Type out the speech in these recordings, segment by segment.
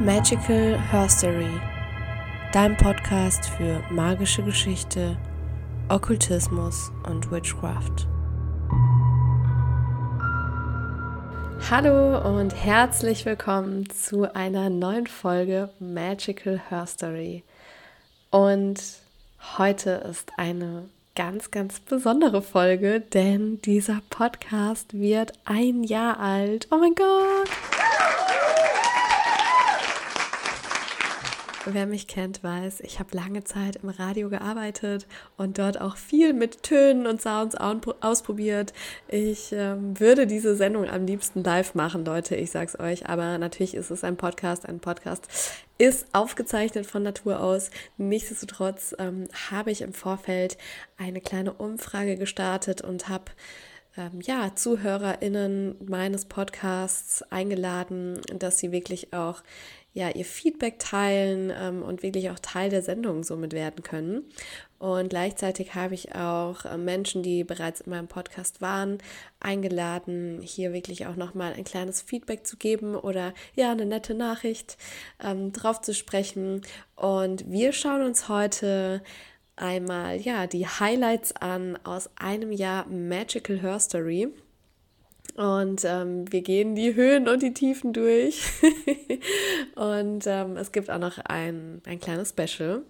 Magical Herstory, dein Podcast für magische Geschichte, Okkultismus und Witchcraft. Hallo und herzlich willkommen zu einer neuen Folge Magical Herstory. Und heute ist eine ganz, ganz besondere Folge, denn dieser Podcast wird ein Jahr alt. Oh mein Gott! Wer mich kennt, weiß, ich habe lange Zeit im Radio gearbeitet und dort auch viel mit Tönen und Sounds ausprobiert. Ich ähm, würde diese Sendung am liebsten live machen, Leute, ich sag's euch, aber natürlich ist es ein Podcast. Ein Podcast ist aufgezeichnet von Natur aus. Nichtsdestotrotz ähm, habe ich im Vorfeld eine kleine Umfrage gestartet und habe ähm, ja, ZuhörerInnen meines Podcasts eingeladen, dass sie wirklich auch ja, ihr Feedback teilen ähm, und wirklich auch Teil der Sendung somit werden können. Und gleichzeitig habe ich auch äh, Menschen, die bereits in meinem Podcast waren, eingeladen, hier wirklich auch nochmal ein kleines Feedback zu geben oder ja, eine nette Nachricht ähm, drauf zu sprechen. Und wir schauen uns heute einmal ja die Highlights an aus einem Jahr Magical Her Story. Und ähm, wir gehen die Höhen und die Tiefen durch. und ähm, es gibt auch noch ein, ein kleines Special.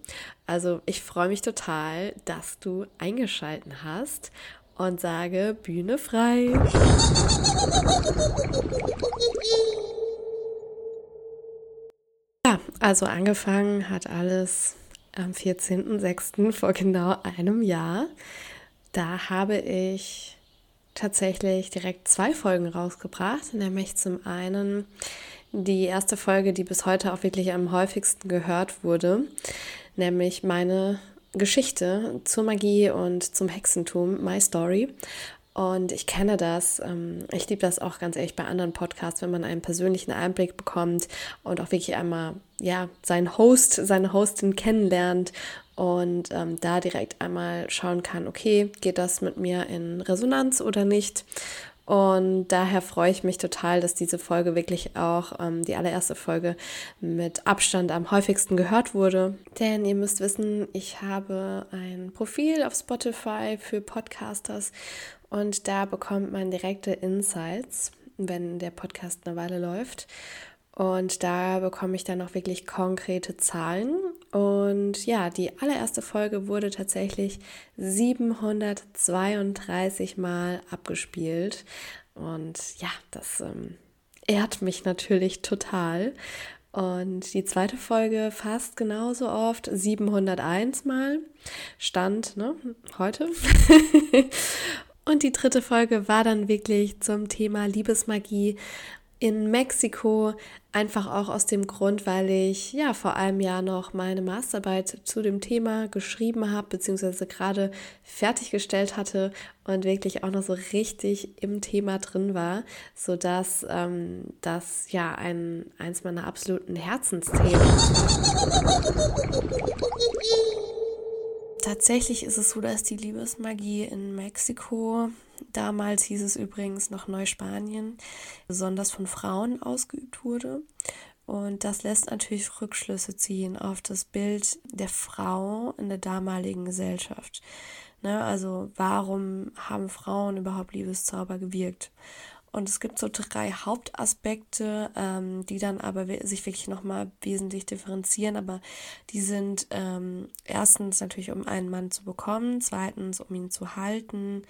Also ich freue mich total, dass du eingeschalten hast und sage Bühne frei. Ja, also angefangen hat alles am 14.06. vor genau einem Jahr. Da habe ich tatsächlich direkt zwei Folgen rausgebracht, nämlich zum einen die erste Folge, die bis heute auch wirklich am häufigsten gehört wurde, nämlich meine Geschichte zur Magie und zum Hexentum, My Story. Und ich kenne das. Ähm, ich liebe das auch ganz ehrlich bei anderen Podcasts, wenn man einen persönlichen Einblick bekommt und auch wirklich einmal ja seinen Host, seine Hostin kennenlernt und ähm, da direkt einmal schauen kann, okay, geht das mit mir in Resonanz oder nicht? Und daher freue ich mich total, dass diese Folge wirklich auch ähm, die allererste Folge mit Abstand am häufigsten gehört wurde. Denn ihr müsst wissen, ich habe ein Profil auf Spotify für Podcasters und da bekommt man direkte Insights, wenn der Podcast eine Weile läuft. Und da bekomme ich dann auch wirklich konkrete Zahlen. Und ja, die allererste Folge wurde tatsächlich 732 Mal abgespielt. Und ja, das ähm, ehrt mich natürlich total. Und die zweite Folge fast genauso oft, 701 Mal. Stand ne, heute. Und die dritte Folge war dann wirklich zum Thema Liebesmagie in Mexiko, einfach auch aus dem Grund, weil ich ja vor einem Jahr noch meine Masterarbeit zu dem Thema geschrieben habe, beziehungsweise gerade fertiggestellt hatte und wirklich auch noch so richtig im Thema drin war, sodass ähm, das ja ein, eins meiner absoluten Herzensthemen Tatsächlich ist es so, dass die Liebesmagie in Mexiko, damals hieß es übrigens noch Neuspanien, besonders von Frauen ausgeübt wurde. Und das lässt natürlich Rückschlüsse ziehen auf das Bild der Frau in der damaligen Gesellschaft. Ne, also warum haben Frauen überhaupt Liebeszauber gewirkt? Und es gibt so drei Hauptaspekte, ähm, die dann aber sich wirklich nochmal wesentlich differenzieren. Aber die sind ähm, erstens natürlich, um einen Mann zu bekommen, zweitens, um ihn zu halten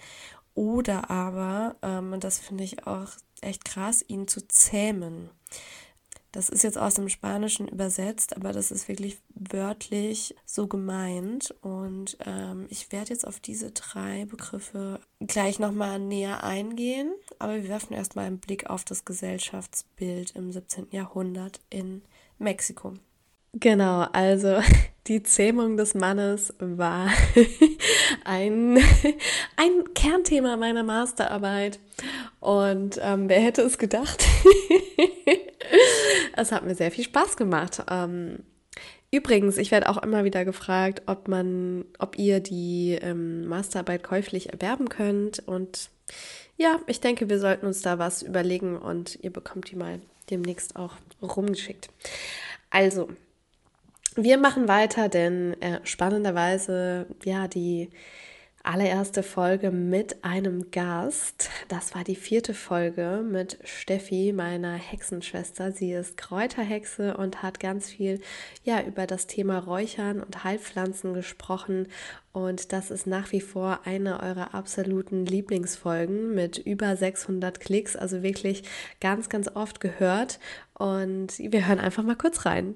oder aber, ähm, und das finde ich auch echt krass, ihn zu zähmen. Das ist jetzt aus dem Spanischen übersetzt, aber das ist wirklich wörtlich so gemeint. Und ähm, ich werde jetzt auf diese drei Begriffe gleich nochmal näher eingehen. Aber wir werfen erstmal einen Blick auf das Gesellschaftsbild im 17. Jahrhundert in Mexiko. Genau, also die Zähmung des Mannes war ein, ein Kernthema meiner Masterarbeit. Und ähm, wer hätte es gedacht? Es hat mir sehr viel Spaß gemacht. Ähm, übrigens, ich werde auch immer wieder gefragt, ob man, ob ihr die ähm, Masterarbeit käuflich erwerben könnt. Und ja, ich denke, wir sollten uns da was überlegen und ihr bekommt die mal demnächst auch rumgeschickt. Also, wir machen weiter, denn äh, spannenderweise, ja, die allererste Folge mit einem Gast. Das war die vierte Folge mit Steffi, meiner Hexenschwester. Sie ist Kräuterhexe und hat ganz viel ja über das Thema Räuchern und Heilpflanzen gesprochen. Und das ist nach wie vor eine eurer absoluten Lieblingsfolgen mit über 600 Klicks, also wirklich ganz, ganz oft gehört. Und wir hören einfach mal kurz rein.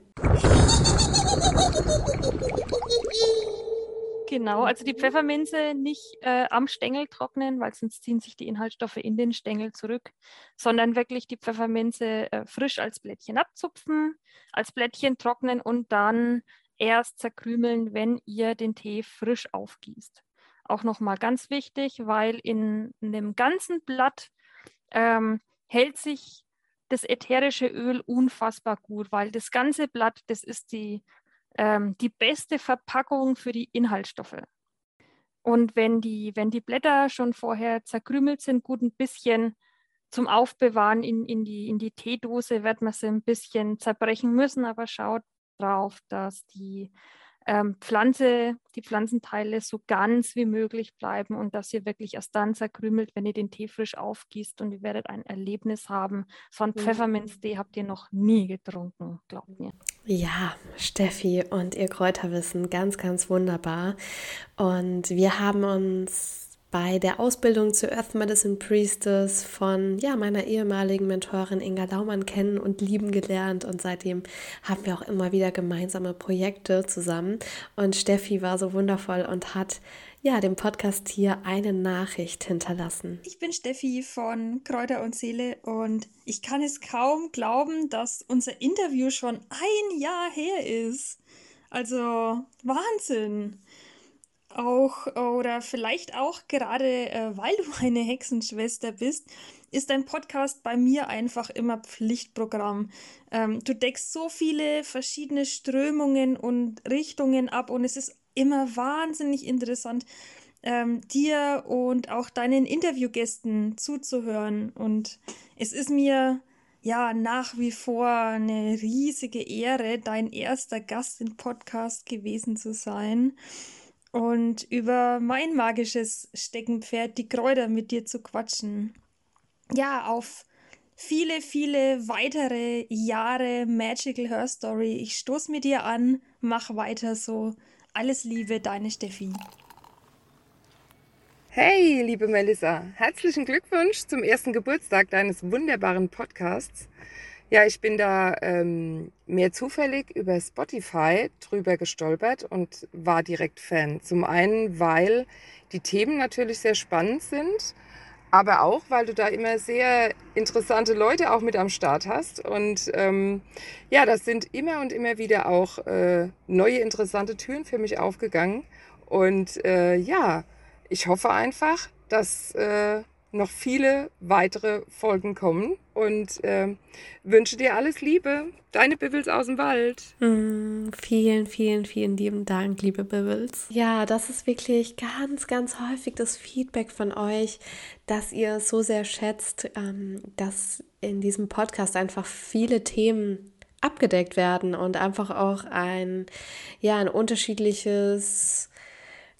Genau, also die Pfefferminze nicht äh, am Stängel trocknen, weil sonst ziehen sich die Inhaltsstoffe in den Stängel zurück, sondern wirklich die Pfefferminze äh, frisch als Blättchen abzupfen, als Blättchen trocknen und dann erst zerkrümeln, wenn ihr den Tee frisch aufgießt. Auch nochmal ganz wichtig, weil in, in dem ganzen Blatt ähm, hält sich das ätherische Öl unfassbar gut, weil das ganze Blatt, das ist die ähm, die beste Verpackung für die Inhaltsstoffe. Und wenn die, wenn die Blätter schon vorher zerkrümelt sind, gut ein bisschen zum Aufbewahren in, in, die, in die Teedose, wird man sie ein bisschen zerbrechen müssen, aber schaut drauf, dass die ähm, Pflanze, die Pflanzenteile so ganz wie möglich bleiben und dass ihr wirklich erst dann zerkrümelt, wenn ihr den Tee frisch aufgießt und ihr werdet ein Erlebnis haben. So einen mhm. Pfefferminztee habt ihr noch nie getrunken, glaubt mir. Ja, Steffi und ihr Kräuterwissen, ganz, ganz wunderbar. Und wir haben uns bei der Ausbildung zur Earth Medicine Priestess von ja, meiner ehemaligen Mentorin Inga Laumann kennen und lieben gelernt und seitdem haben wir auch immer wieder gemeinsame Projekte zusammen und Steffi war so wundervoll und hat ja dem Podcast hier eine Nachricht hinterlassen. Ich bin Steffi von Kräuter und Seele und ich kann es kaum glauben, dass unser Interview schon ein Jahr her ist. Also Wahnsinn auch oder vielleicht auch gerade, äh, weil du eine Hexenschwester bist, ist dein Podcast bei mir einfach immer Pflichtprogramm. Ähm, du deckst so viele verschiedene Strömungen und Richtungen ab und es ist immer wahnsinnig interessant, ähm, dir und auch deinen Interviewgästen zuzuhören. Und es ist mir ja nach wie vor eine riesige Ehre, dein erster Gast im Podcast gewesen zu sein und über mein magisches Steckenpferd, die Kräuter, mit dir zu quatschen. Ja, auf viele, viele weitere Jahre Magical Her Story. Ich stoß mit dir an, mach weiter so. Alles Liebe, deine Steffi. Hey, liebe Melissa, herzlichen Glückwunsch zum ersten Geburtstag deines wunderbaren Podcasts. Ja, ich bin da ähm, mehr zufällig über Spotify drüber gestolpert und war direkt Fan. Zum einen, weil die Themen natürlich sehr spannend sind, aber auch, weil du da immer sehr interessante Leute auch mit am Start hast. Und ähm, ja, das sind immer und immer wieder auch äh, neue interessante Türen für mich aufgegangen. Und äh, ja, ich hoffe einfach, dass äh, noch viele weitere Folgen kommen und äh, wünsche dir alles Liebe. Deine Bibbles aus dem Wald. Mm, vielen, vielen, vielen lieben Dank, liebe Bibbles. Ja, das ist wirklich ganz, ganz häufig das Feedback von euch, dass ihr so sehr schätzt, ähm, dass in diesem Podcast einfach viele Themen abgedeckt werden und einfach auch ein, ja, ein unterschiedliches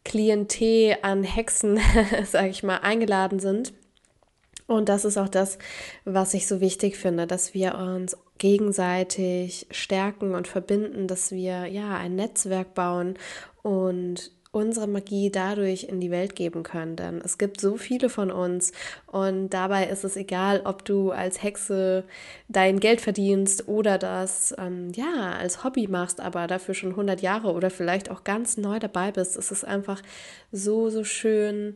Klientel an Hexen, sage ich mal, eingeladen sind. Und das ist auch das, was ich so wichtig finde, dass wir uns gegenseitig stärken und verbinden, dass wir ja ein Netzwerk bauen und unsere Magie dadurch in die Welt geben können. Denn es gibt so viele von uns und dabei ist es egal, ob du als Hexe dein Geld verdienst oder das ähm, ja als Hobby machst, aber dafür schon 100 Jahre oder vielleicht auch ganz neu dabei bist. Es ist einfach so, so schön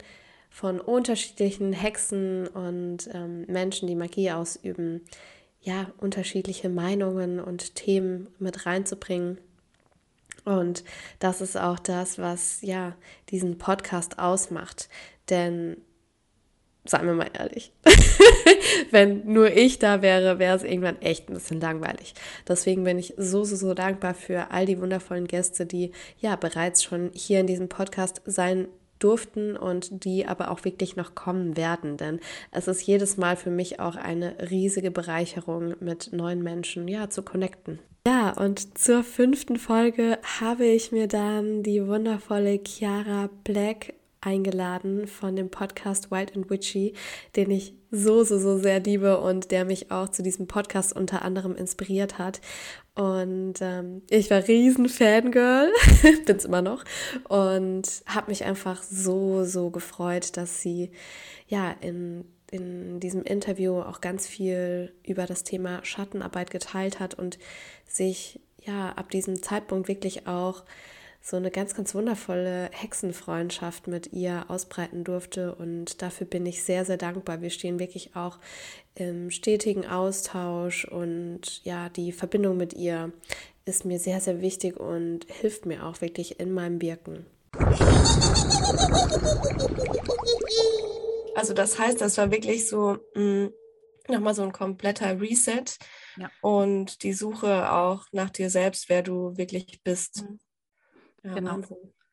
von unterschiedlichen Hexen und ähm, Menschen, die Magie ausüben, ja, unterschiedliche Meinungen und Themen mit reinzubringen. Und das ist auch das, was ja diesen Podcast ausmacht. Denn seien wir mal ehrlich, wenn nur ich da wäre, wäre es irgendwann echt ein bisschen langweilig. Deswegen bin ich so, so, so dankbar für all die wundervollen Gäste, die ja bereits schon hier in diesem Podcast sein durften und die aber auch wirklich noch kommen werden. Denn es ist jedes Mal für mich auch eine riesige Bereicherung, mit neuen Menschen ja zu connecten. Ja, und zur fünften Folge habe ich mir dann die wundervolle Chiara Black eingeladen von dem Podcast Wild and Witchy, den ich so, so, so sehr liebe und der mich auch zu diesem Podcast unter anderem inspiriert hat. Und ähm, ich war riesen Fangirl, bin's immer noch, und habe mich einfach so, so gefreut, dass sie ja in, in diesem Interview auch ganz viel über das Thema Schattenarbeit geteilt hat und sich ja ab diesem Zeitpunkt wirklich auch so eine ganz, ganz wundervolle Hexenfreundschaft mit ihr ausbreiten durfte. Und dafür bin ich sehr, sehr dankbar. Wir stehen wirklich auch im stetigen Austausch und ja, die Verbindung mit ihr ist mir sehr, sehr wichtig und hilft mir auch wirklich in meinem Wirken. Also das heißt, das war wirklich so mm, nochmal so ein kompletter Reset ja. und die Suche auch nach dir selbst, wer du wirklich bist. Mhm. Ja, genau.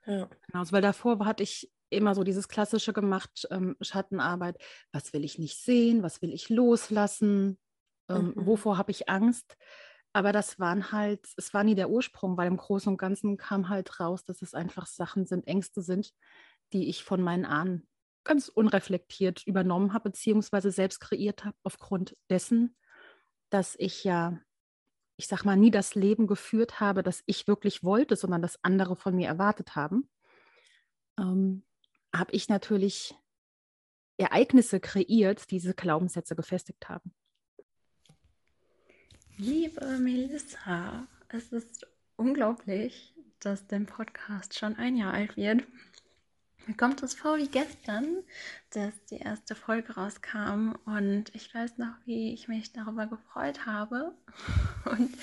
Ja. Genau, also, weil davor hatte ich immer so dieses klassische gemacht, ähm, Schattenarbeit. Was will ich nicht sehen? Was will ich loslassen? Ähm, mhm. Wovor habe ich Angst? Aber das waren halt, es war nie der Ursprung, weil im Großen und Ganzen kam halt raus, dass es einfach Sachen sind, Ängste sind, die ich von meinen Ahnen ganz unreflektiert übernommen habe, beziehungsweise selbst kreiert habe, aufgrund dessen, dass ich ja ich sag mal, nie das Leben geführt habe, das ich wirklich wollte, sondern das andere von mir erwartet haben, ähm, habe ich natürlich Ereignisse kreiert, die diese Glaubenssätze gefestigt haben. Liebe Melissa, es ist unglaublich, dass dein Podcast schon ein Jahr alt wird. Mir kommt es vor wie gestern, dass die erste Folge rauskam und ich weiß noch, wie ich mich darüber gefreut habe. Und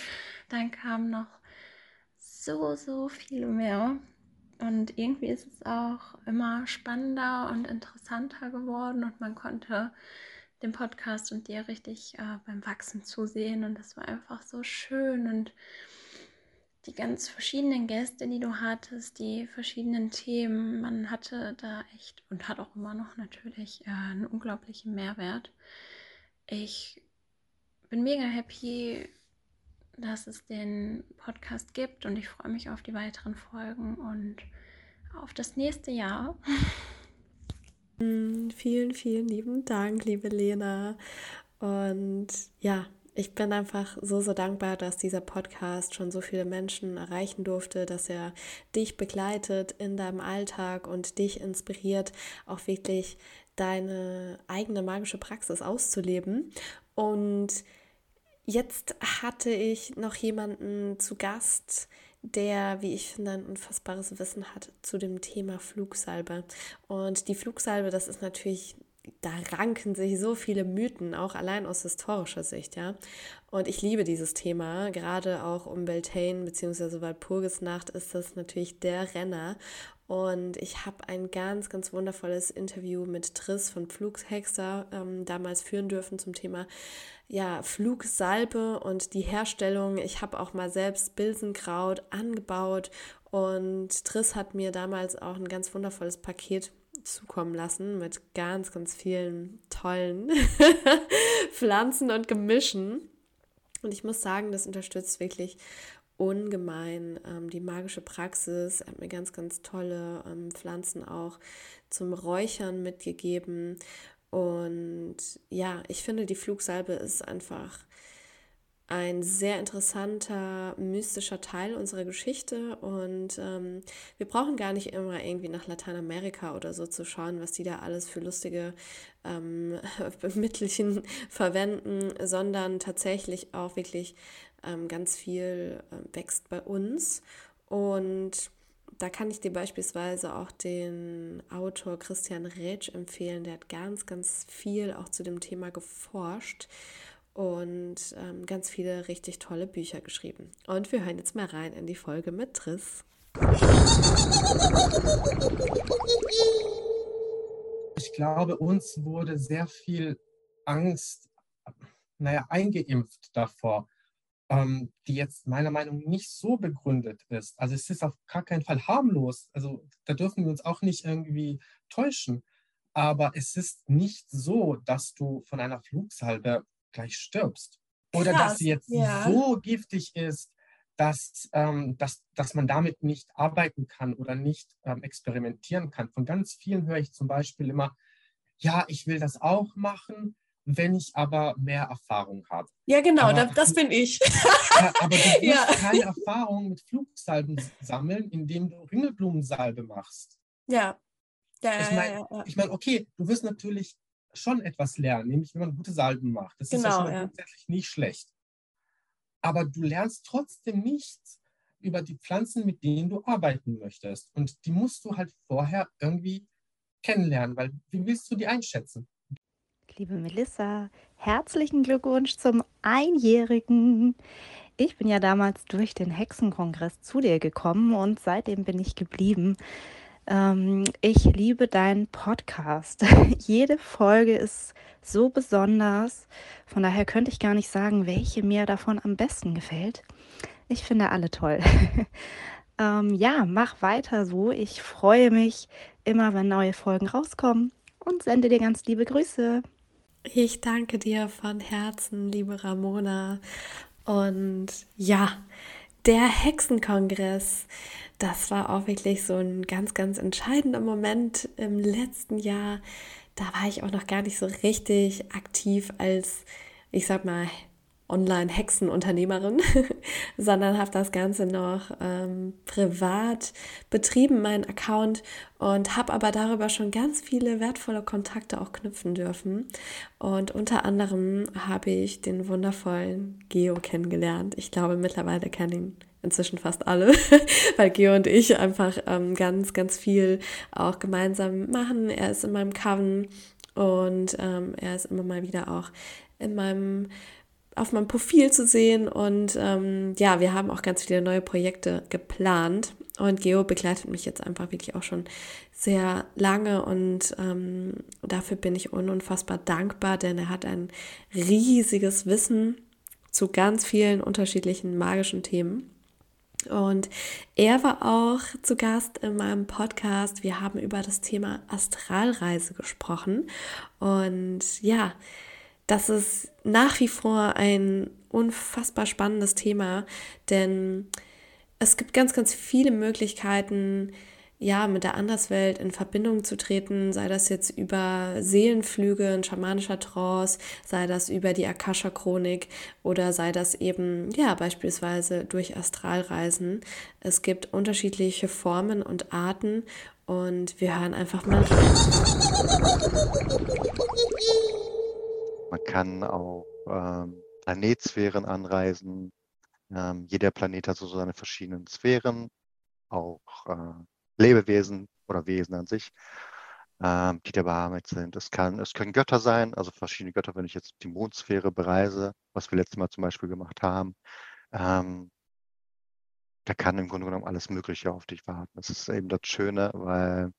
dann kam noch so, so viel mehr. Und irgendwie ist es auch immer spannender und interessanter geworden und man konnte dem Podcast und dir richtig äh, beim Wachsen zusehen und das war einfach so schön und die ganz verschiedenen Gäste, die du hattest, die verschiedenen Themen. Man hatte da echt und hat auch immer noch natürlich äh, einen unglaublichen Mehrwert. Ich bin mega happy, dass es den Podcast gibt und ich freue mich auf die weiteren Folgen und auf das nächste Jahr. Vielen, vielen lieben Dank, liebe Lena. Und ja, ich bin einfach so, so dankbar, dass dieser Podcast schon so viele Menschen erreichen durfte, dass er dich begleitet in deinem Alltag und dich inspiriert, auch wirklich deine eigene magische Praxis auszuleben. Und jetzt hatte ich noch jemanden zu Gast, der, wie ich finde, ein unfassbares Wissen hat zu dem Thema Flugsalbe. Und die Flugsalbe, das ist natürlich da ranken sich so viele Mythen, auch allein aus historischer Sicht, ja. Und ich liebe dieses Thema, gerade auch um Beltane bzw. Walpurgisnacht ist das natürlich der Renner. Und ich habe ein ganz, ganz wundervolles Interview mit Triss von Flughexer ähm, damals führen dürfen zum Thema ja, Flugsalbe und die Herstellung. Ich habe auch mal selbst Bilsenkraut angebaut und Triss hat mir damals auch ein ganz wundervolles Paket zukommen lassen mit ganz, ganz vielen tollen Pflanzen und Gemischen. Und ich muss sagen, das unterstützt wirklich ungemein ähm, die magische Praxis. Er hat mir ganz, ganz tolle ähm, Pflanzen auch zum Räuchern mitgegeben. Und ja, ich finde, die Flugsalbe ist einfach ein sehr interessanter, mystischer Teil unserer Geschichte. Und ähm, wir brauchen gar nicht immer irgendwie nach Lateinamerika oder so zu schauen, was die da alles für lustige ähm, Mittelchen verwenden, sondern tatsächlich auch wirklich ähm, ganz viel äh, wächst bei uns. Und da kann ich dir beispielsweise auch den Autor Christian Rätsch empfehlen. Der hat ganz, ganz viel auch zu dem Thema geforscht und ähm, ganz viele richtig tolle Bücher geschrieben. Und wir hören jetzt mal rein in die Folge mit Triss. Ich glaube, uns wurde sehr viel Angst, naja, eingeimpft davor. ähm, die jetzt meiner Meinung nach nicht so begründet ist. Also es ist auf gar keinen Fall harmlos. Also da dürfen wir uns auch nicht irgendwie täuschen. Aber es ist nicht so, dass du von einer Flugsalbe gleich stirbst. Oder Krass, dass sie jetzt ja. so giftig ist, dass, ähm, dass, dass man damit nicht arbeiten kann oder nicht ähm, experimentieren kann. Von ganz vielen höre ich zum Beispiel immer, ja, ich will das auch machen, wenn ich aber mehr Erfahrung habe. Ja, genau, aber, das bin ich. ja, aber du wirst ja. keine Erfahrung mit Flugsalben sammeln, indem du Ringelblumensalbe machst. Ja. ja ich meine, ich mein, okay, du wirst natürlich schon etwas lernen, nämlich wenn man gute Salben macht. Das genau, ist ja genau, schon mal grundsätzlich nicht schlecht. Aber du lernst trotzdem nichts über die Pflanzen, mit denen du arbeiten möchtest. Und die musst du halt vorher irgendwie kennenlernen, weil wie willst du die einschätzen? Liebe Melissa, herzlichen Glückwunsch zum Einjährigen. Ich bin ja damals durch den Hexenkongress zu dir gekommen und seitdem bin ich geblieben. Ähm, ich liebe deinen Podcast. Jede Folge ist so besonders. Von daher könnte ich gar nicht sagen, welche mir davon am besten gefällt. Ich finde alle toll. ähm, ja, mach weiter so. Ich freue mich immer, wenn neue Folgen rauskommen und sende dir ganz liebe Grüße. Ich danke dir von Herzen, liebe Ramona. Und ja, der Hexenkongress, das war auch wirklich so ein ganz, ganz entscheidender Moment im letzten Jahr. Da war ich auch noch gar nicht so richtig aktiv als, ich sag mal, Online-Hexenunternehmerin, sondern habe das Ganze noch ähm, privat betrieben, meinen Account, und habe aber darüber schon ganz viele wertvolle Kontakte auch knüpfen dürfen. Und unter anderem habe ich den wundervollen Geo kennengelernt. Ich glaube, mittlerweile kennen ihn inzwischen fast alle, weil Geo und ich einfach ähm, ganz, ganz viel auch gemeinsam machen. Er ist in meinem Coven und ähm, er ist immer mal wieder auch in meinem auf meinem Profil zu sehen. Und ähm, ja, wir haben auch ganz viele neue Projekte geplant. Und Geo begleitet mich jetzt einfach wirklich auch schon sehr lange und ähm, dafür bin ich unfassbar dankbar, denn er hat ein riesiges Wissen zu ganz vielen unterschiedlichen magischen Themen. Und er war auch zu Gast in meinem Podcast. Wir haben über das Thema Astralreise gesprochen. Und ja, das ist nach wie vor ein unfassbar spannendes Thema, denn es gibt ganz, ganz viele Möglichkeiten, ja, mit der Anderswelt in Verbindung zu treten, sei das jetzt über Seelenflüge, ein schamanischer Trance, sei das über die Akasha-Chronik oder sei das eben, ja, beispielsweise durch Astralreisen. Es gibt unterschiedliche Formen und Arten und wir hören einfach mal. Man kann auch ähm, Planetsphären anreisen. Ähm, jeder Planet hat so seine verschiedenen Sphären, auch äh, Lebewesen oder Wesen an sich, ähm, die da bearbeitet sind. Es, kann, es können Götter sein, also verschiedene Götter, wenn ich jetzt die Mondsphäre bereise, was wir letztes Mal zum Beispiel gemacht haben. Ähm, da kann im Grunde genommen alles Mögliche auf dich warten. Das ist eben das Schöne, weil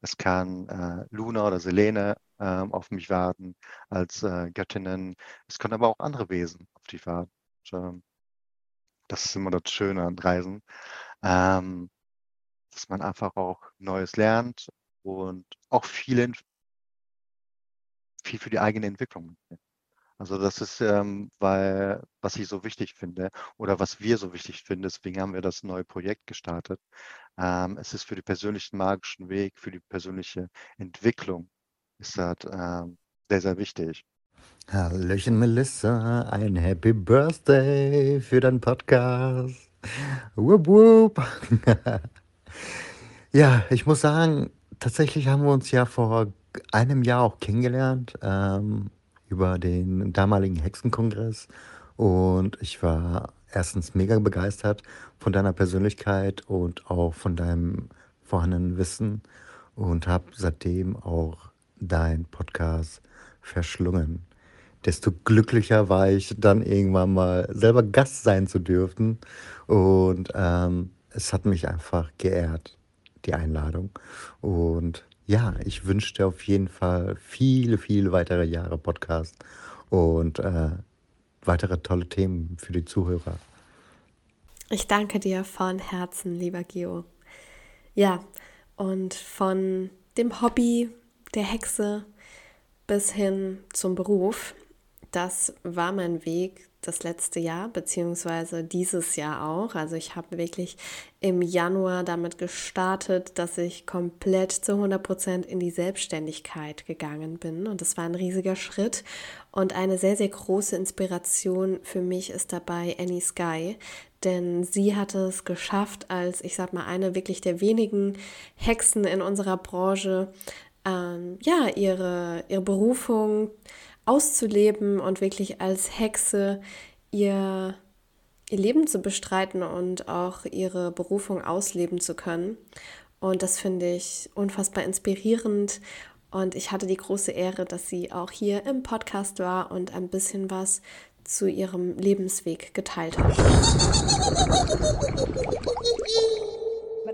es kann äh, Luna oder Selene ähm, auf mich warten als äh, Göttinnen. Es können aber auch andere Wesen auf dich warten. Und, ähm, das ist immer das Schöne an Reisen, ähm, dass man einfach auch Neues lernt und auch viel, viel für die eigene Entwicklung. Also das ist, ähm, weil, was ich so wichtig finde oder was wir so wichtig finden, deswegen haben wir das neue Projekt gestartet. Ähm, es ist für den persönlichen magischen Weg, für die persönliche Entwicklung ist das ähm, sehr, sehr wichtig. Hallöchen Melissa, ein Happy Birthday für deinen Podcast. Wupp, wupp. ja, ich muss sagen, tatsächlich haben wir uns ja vor einem Jahr auch kennengelernt ähm, über den damaligen Hexenkongress und ich war erstens mega begeistert von deiner Persönlichkeit und auch von deinem vorhandenen Wissen und habe seitdem auch dein Podcast verschlungen. Desto glücklicher war ich dann irgendwann mal selber Gast sein zu dürfen. Und ähm, es hat mich einfach geehrt, die Einladung. Und ja, ich wünsche dir auf jeden Fall viele, viele weitere Jahre Podcast und äh, weitere tolle Themen für die Zuhörer. Ich danke dir von Herzen, lieber Geo. Ja, und von dem Hobby der Hexe bis hin zum Beruf, das war mein Weg das letzte Jahr, beziehungsweise dieses Jahr auch. Also ich habe wirklich im Januar damit gestartet, dass ich komplett zu 100 Prozent in die Selbstständigkeit gegangen bin. Und das war ein riesiger Schritt. Und eine sehr, sehr große Inspiration für mich ist dabei Annie Sky, denn sie hatte es geschafft, als ich sag mal eine wirklich der wenigen Hexen in unserer Branche, ähm, ja, ihre, ihre Berufung auszuleben und wirklich als Hexe ihr, ihr Leben zu bestreiten und auch ihre Berufung ausleben zu können. Und das finde ich unfassbar inspirierend. Und ich hatte die große Ehre, dass sie auch hier im Podcast war und ein bisschen was zu ihrem Lebensweg geteilt hat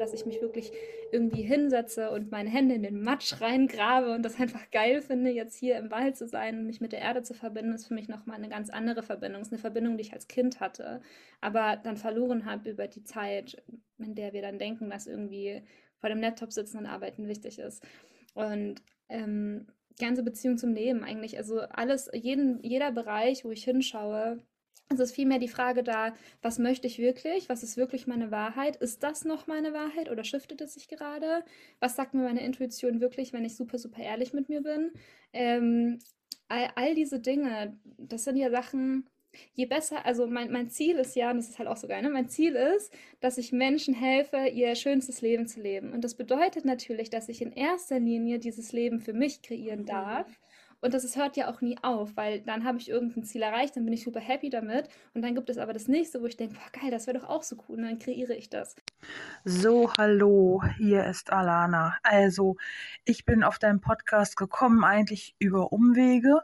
dass ich mich wirklich irgendwie hinsetze und meine Hände in den Matsch reingrabe und das einfach geil finde, jetzt hier im Wald zu sein und mich mit der Erde zu verbinden, ist für mich nochmal eine ganz andere Verbindung. Es ist eine Verbindung, die ich als Kind hatte, aber dann verloren habe über die Zeit, in der wir dann denken, dass irgendwie vor dem Laptop sitzen und arbeiten wichtig ist. Und ähm, ganze Beziehung zum Leben eigentlich, also alles, jeden, jeder Bereich, wo ich hinschaue, es ist vielmehr die Frage da, was möchte ich wirklich? Was ist wirklich meine Wahrheit? Ist das noch meine Wahrheit oder shiftet es sich gerade? Was sagt mir meine Intuition wirklich, wenn ich super, super ehrlich mit mir bin? Ähm, all, all diese Dinge, das sind ja Sachen, je besser, also mein, mein Ziel ist ja, und das ist halt auch so geil, ne? mein Ziel ist, dass ich Menschen helfe, ihr schönstes Leben zu leben. Und das bedeutet natürlich, dass ich in erster Linie dieses Leben für mich kreieren darf. Mhm und das hört ja auch nie auf, weil dann habe ich irgendein Ziel erreicht, dann bin ich super happy damit. Und dann gibt es aber das nächste, wo ich denke, boah, geil, das wäre doch auch so cool. Und dann kreiere ich das. So, hallo, hier ist Alana. Also, ich bin auf deinen Podcast gekommen, eigentlich über Umwege.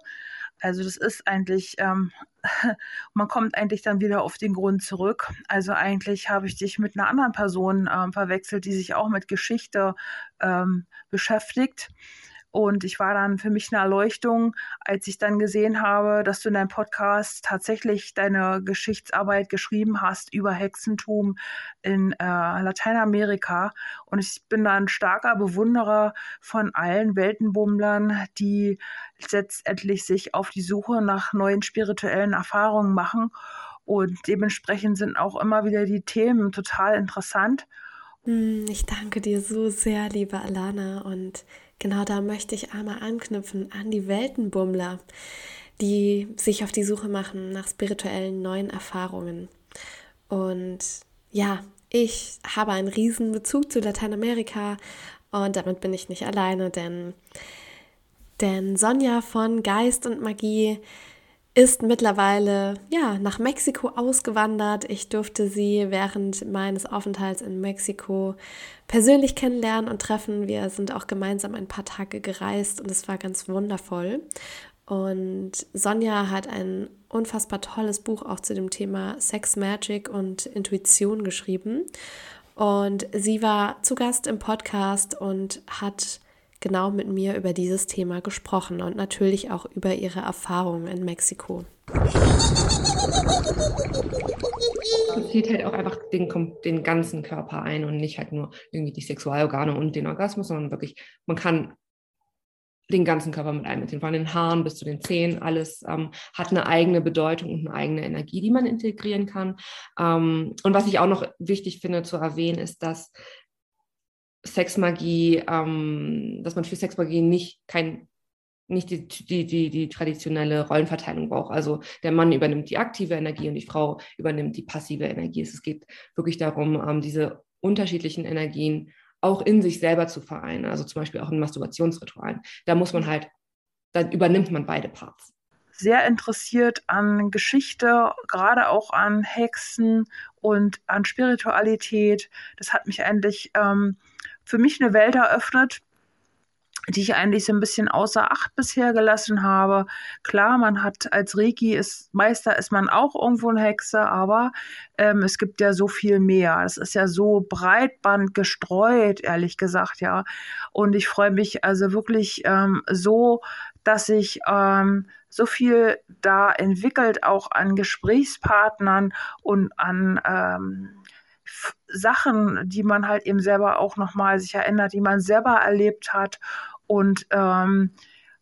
Also das ist eigentlich, ähm, man kommt eigentlich dann wieder auf den Grund zurück. Also eigentlich habe ich dich mit einer anderen Person ähm, verwechselt, die sich auch mit Geschichte ähm, beschäftigt. Und ich war dann für mich eine Erleuchtung, als ich dann gesehen habe, dass du in deinem Podcast tatsächlich deine Geschichtsarbeit geschrieben hast über Hexentum in äh, Lateinamerika. Und ich bin da ein starker Bewunderer von allen Weltenbummlern, die letztendlich sich auf die Suche nach neuen spirituellen Erfahrungen machen. Und dementsprechend sind auch immer wieder die Themen total interessant. Hm, ich danke dir so sehr, liebe Alana. Und Genau da möchte ich einmal anknüpfen an die Weltenbummler, die sich auf die Suche machen nach spirituellen neuen Erfahrungen. Und ja, ich habe einen riesen Bezug zu Lateinamerika und damit bin ich nicht alleine, denn, denn Sonja von Geist und Magie ist mittlerweile ja nach Mexiko ausgewandert. Ich durfte sie während meines Aufenthalts in Mexiko persönlich kennenlernen und treffen. Wir sind auch gemeinsam ein paar Tage gereist und es war ganz wundervoll. Und Sonja hat ein unfassbar tolles Buch auch zu dem Thema Sex Magic und Intuition geschrieben. Und sie war zu Gast im Podcast und hat genau mit mir über dieses Thema gesprochen und natürlich auch über ihre Erfahrungen in Mexiko. Bezieht halt auch einfach den, den ganzen Körper ein und nicht halt nur irgendwie die Sexualorgane und den Orgasmus, sondern wirklich, man kann den ganzen Körper mit einbeziehen, von den Haaren bis zu den Zehen, alles ähm, hat eine eigene Bedeutung und eine eigene Energie, die man integrieren kann. Ähm, und was ich auch noch wichtig finde zu erwähnen, ist, dass Sexmagie, ähm, dass man für Sexmagie nicht kein nicht die, die, die, die traditionelle Rollenverteilung braucht. Also der Mann übernimmt die aktive Energie und die Frau übernimmt die passive Energie. Es geht wirklich darum, ähm, diese unterschiedlichen Energien auch in sich selber zu vereinen. Also zum Beispiel auch in Masturbationsritualen. Da muss man halt, da übernimmt man beide Parts sehr interessiert an Geschichte, gerade auch an Hexen und an Spiritualität. Das hat mich eigentlich ähm, für mich eine Welt eröffnet. die ich eigentlich so ein bisschen außer Acht bisher gelassen habe. Klar, man hat als Reiki ist Meister ist man auch irgendwo eine Hexe, aber ähm, es gibt ja so viel mehr. Es ist ja so breitband gestreut, ehrlich gesagt, ja. Und ich freue mich also wirklich ähm, so, dass sich ähm, so viel da entwickelt, auch an Gesprächspartnern und an ähm, Sachen, die man halt eben selber auch nochmal sich erinnert, die man selber erlebt hat und ähm,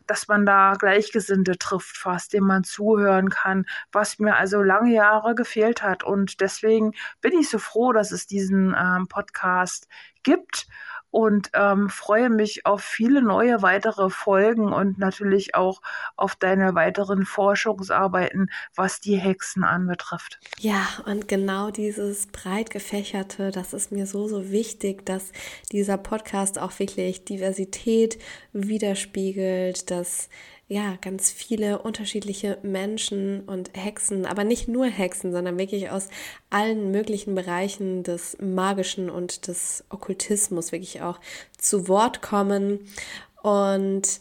dass man da Gleichgesinnte trifft, fast dem man zuhören kann, was mir also lange Jahre gefehlt hat. Und deswegen bin ich so froh, dass es diesen ähm, Podcast gibt und ähm, freue mich auf viele neue weitere Folgen und natürlich auch auf deine weiteren Forschungsarbeiten, was die Hexen anbetrifft. Ja, und genau dieses breit gefächerte, das ist mir so, so wichtig, dass dieser Podcast auch wirklich Diversität widerspiegelt, dass ja, ganz viele unterschiedliche Menschen und Hexen, aber nicht nur Hexen, sondern wirklich aus allen möglichen Bereichen des Magischen und des Okkultismus wirklich auch zu Wort kommen. Und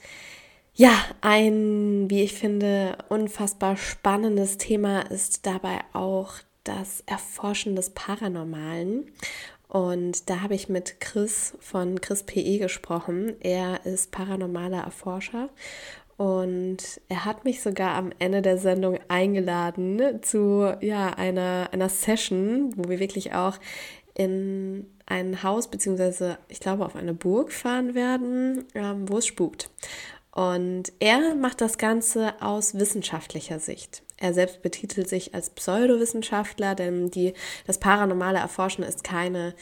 ja, ein, wie ich finde, unfassbar spannendes Thema ist dabei auch das Erforschen des Paranormalen. Und da habe ich mit Chris von Chris PE gesprochen. Er ist paranormaler Erforscher und er hat mich sogar am Ende der Sendung eingeladen zu ja, einer, einer Session, wo wir wirklich auch in ein Haus, beziehungsweise ich glaube auf eine Burg fahren werden, ähm, wo es spukt. Und er macht das Ganze aus wissenschaftlicher Sicht. Er selbst betitelt sich als Pseudowissenschaftler, denn die, das paranormale Erforschen ist keine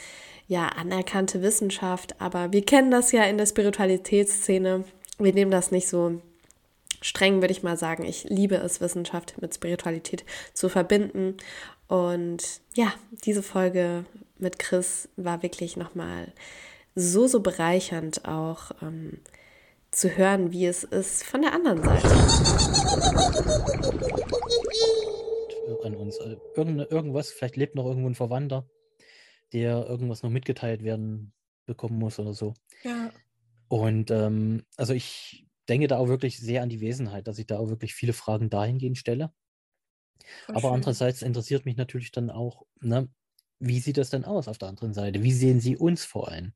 ja, anerkannte Wissenschaft, aber wir kennen das ja in der Spiritualitätsszene. Wir nehmen das nicht so streng würde ich mal sagen, ich liebe es, Wissenschaft mit Spiritualität zu verbinden. Und ja, diese Folge mit Chris war wirklich nochmal so, so bereichernd auch ähm, zu hören, wie es ist von der anderen Seite. An uns. Also irgend, irgendwas, vielleicht lebt noch irgendwo ein Verwandter, der irgendwas noch mitgeteilt werden bekommen muss oder so. Ja. Und ähm, also ich denke da auch wirklich sehr an die Wesenheit, dass ich da auch wirklich viele Fragen dahingehend stelle. Voll Aber schön. andererseits interessiert mich natürlich dann auch, ne, wie sieht das denn aus auf der anderen Seite? Wie sehen Sie uns vor allem?